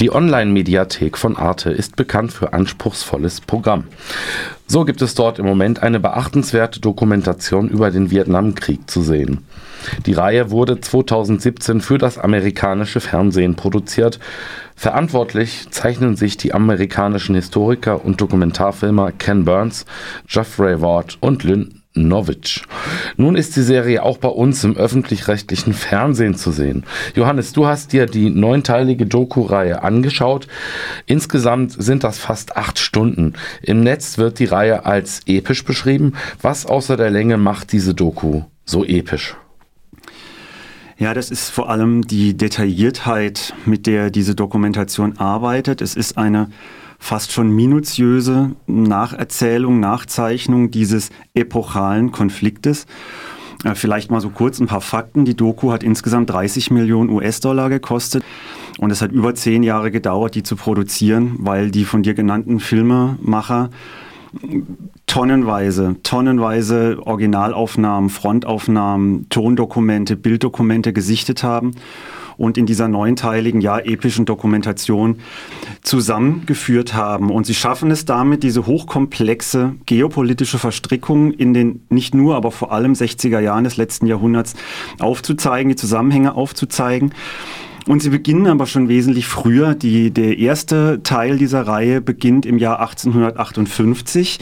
Die Online-Mediathek von Arte ist bekannt für anspruchsvolles Programm. So gibt es dort im Moment eine beachtenswerte Dokumentation über den Vietnamkrieg zu sehen. Die Reihe wurde 2017 für das amerikanische Fernsehen produziert. Verantwortlich zeichnen sich die amerikanischen Historiker und Dokumentarfilmer Ken Burns, Jeffrey Ward und Lynn Novic. Nun ist die Serie auch bei uns im öffentlich-rechtlichen Fernsehen zu sehen. Johannes, du hast dir die neunteilige Doku-Reihe angeschaut. Insgesamt sind das fast acht Stunden. Im Netz wird die Reihe als episch beschrieben. Was außer der Länge macht diese Doku so episch? Ja, das ist vor allem die Detailliertheit, mit der diese Dokumentation arbeitet. Es ist eine fast schon minutiöse Nacherzählung, Nachzeichnung dieses epochalen Konfliktes. Äh, vielleicht mal so kurz ein paar Fakten. Die Doku hat insgesamt 30 Millionen US-Dollar gekostet und es hat über zehn Jahre gedauert, die zu produzieren, weil die von dir genannten Filmemacher tonnenweise, tonnenweise Originalaufnahmen, Frontaufnahmen, Tondokumente, Bilddokumente gesichtet haben und in dieser neunteiligen, ja epischen Dokumentation zusammengeführt haben. Und sie schaffen es damit, diese hochkomplexe geopolitische Verstrickung in den nicht nur, aber vor allem 60er Jahren des letzten Jahrhunderts aufzuzeigen, die Zusammenhänge aufzuzeigen. Und sie beginnen aber schon wesentlich früher. Die, der erste Teil dieser Reihe beginnt im Jahr 1858,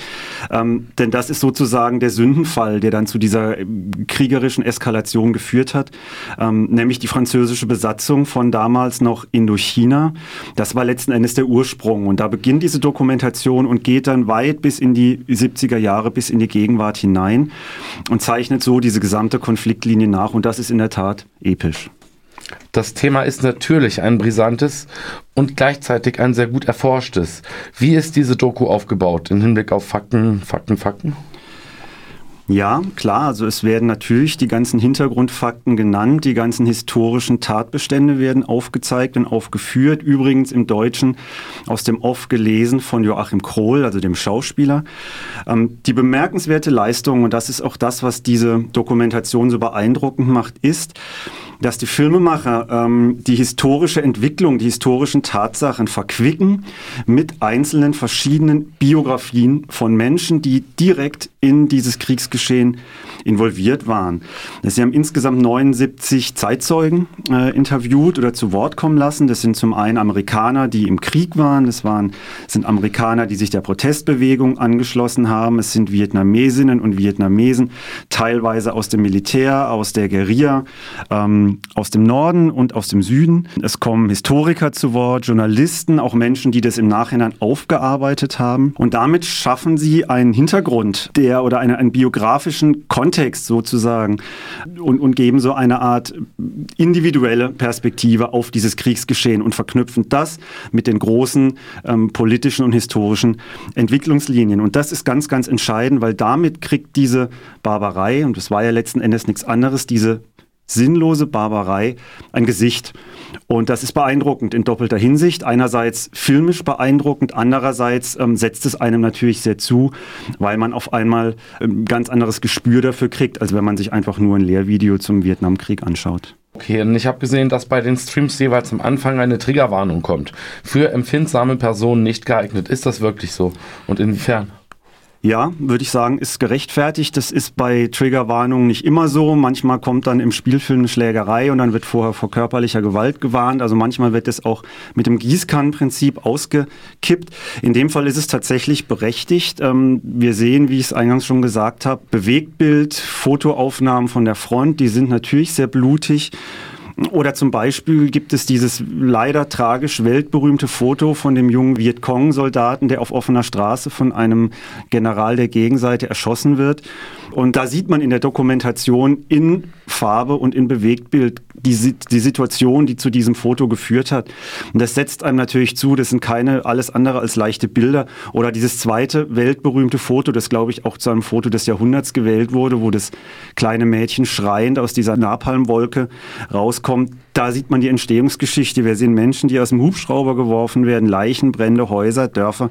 ähm, denn das ist sozusagen der Sündenfall, der dann zu dieser ähm, kriegerischen Eskalation geführt hat, ähm, nämlich die französische Besatzung von damals noch Indochina. Das war letzten Endes der Ursprung und da beginnt diese Dokumentation und geht dann weit bis in die 70er Jahre, bis in die Gegenwart hinein und zeichnet so diese gesamte Konfliktlinie nach und das ist in der Tat episch. Das Thema ist natürlich ein brisantes und gleichzeitig ein sehr gut erforschtes. Wie ist diese Doku aufgebaut im Hinblick auf Fakten, Fakten, Fakten? Ja, klar. Also es werden natürlich die ganzen Hintergrundfakten genannt, die ganzen historischen Tatbestände werden aufgezeigt und aufgeführt. Übrigens im Deutschen aus dem Off gelesen von Joachim Krohl, also dem Schauspieler. Ähm, die bemerkenswerte Leistung, und das ist auch das, was diese Dokumentation so beeindruckend macht, ist, dass die Filmemacher ähm, die historische Entwicklung, die historischen Tatsachen verquicken mit einzelnen verschiedenen Biografien von Menschen, die direkt in dieses Kriegsgeschehen involviert waren. Sie haben insgesamt 79 Zeitzeugen äh, interviewt oder zu Wort kommen lassen. Das sind zum einen Amerikaner, die im Krieg waren. Das waren, sind Amerikaner, die sich der Protestbewegung angeschlossen haben. Es sind Vietnamesinnen und Vietnamesen, teilweise aus dem Militär, aus der Guerilla, ähm, aus dem Norden und aus dem Süden. Es kommen Historiker zu Wort, Journalisten, auch Menschen, die das im Nachhinein aufgearbeitet haben. Und damit schaffen sie einen Hintergrund, der oder eine, einen biografischen Kontext sozusagen und, und geben so eine Art individuelle Perspektive auf dieses Kriegsgeschehen und verknüpfen das mit den großen ähm, politischen und historischen Entwicklungslinien. Und das ist ganz, ganz entscheidend, weil damit kriegt diese Barbarei, und das war ja letzten Endes nichts anderes, diese sinnlose Barbarei ein Gesicht. Und das ist beeindruckend in doppelter Hinsicht. Einerseits filmisch beeindruckend, andererseits ähm, setzt es einem natürlich sehr zu, weil man auf einmal ein ähm, ganz anderes Gespür dafür kriegt, als wenn man sich einfach nur ein Lehrvideo zum Vietnamkrieg anschaut. Okay, und ich habe gesehen, dass bei den Streams jeweils am Anfang eine Triggerwarnung kommt. Für empfindsame Personen nicht geeignet. Ist das wirklich so? Und inwiefern? Ja, würde ich sagen, ist gerechtfertigt. Das ist bei Triggerwarnungen nicht immer so. Manchmal kommt dann im Spielfilm eine Schlägerei und dann wird vorher vor körperlicher Gewalt gewarnt. Also manchmal wird es auch mit dem Gießkannenprinzip ausgekippt. In dem Fall ist es tatsächlich berechtigt. Ähm, wir sehen, wie ich es eingangs schon gesagt habe, Bewegtbild, Fotoaufnahmen von der Front, die sind natürlich sehr blutig. Oder zum Beispiel gibt es dieses leider tragisch weltberühmte Foto von dem jungen Vietcong-Soldaten, der auf offener Straße von einem General der Gegenseite erschossen wird. Und da sieht man in der Dokumentation in Farbe und in Bewegtbild die, die Situation, die zu diesem Foto geführt hat. Und das setzt einem natürlich zu, das sind keine alles andere als leichte Bilder. Oder dieses zweite weltberühmte Foto, das glaube ich auch zu einem Foto des Jahrhunderts gewählt wurde, wo das kleine Mädchen schreiend aus dieser Napalmwolke rauskommt. Da sieht man die Entstehungsgeschichte. Wir sehen Menschen, die aus dem Hubschrauber geworfen werden, Leichen, Brände, Häuser, Dörfer.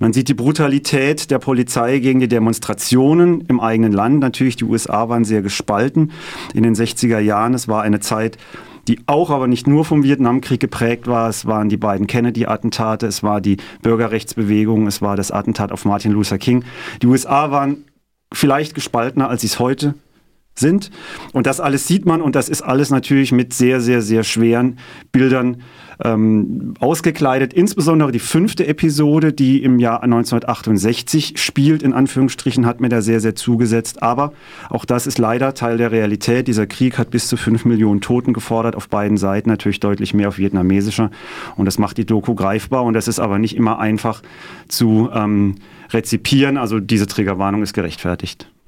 Man sieht die Brutalität der Polizei gegen die Demonstrationen im eigenen Land. Natürlich, die USA waren sehr gespalten in den 60er Jahren. Es war eine Zeit die auch aber nicht nur vom Vietnamkrieg geprägt war. Es waren die beiden Kennedy-Attentate, es war die Bürgerrechtsbewegung, es war das Attentat auf Martin Luther King. Die USA waren vielleicht gespaltener, als sie es heute sind. Und das alles sieht man und das ist alles natürlich mit sehr, sehr, sehr schweren Bildern ähm, ausgekleidet. Insbesondere die fünfte Episode, die im Jahr 1968 spielt, in Anführungsstrichen, hat mir da sehr, sehr zugesetzt. Aber auch das ist leider Teil der Realität. Dieser Krieg hat bis zu fünf Millionen Toten gefordert, auf beiden Seiten natürlich deutlich mehr auf vietnamesischer. Und das macht die Doku greifbar und das ist aber nicht immer einfach zu ähm, rezipieren. Also diese Triggerwarnung ist gerechtfertigt.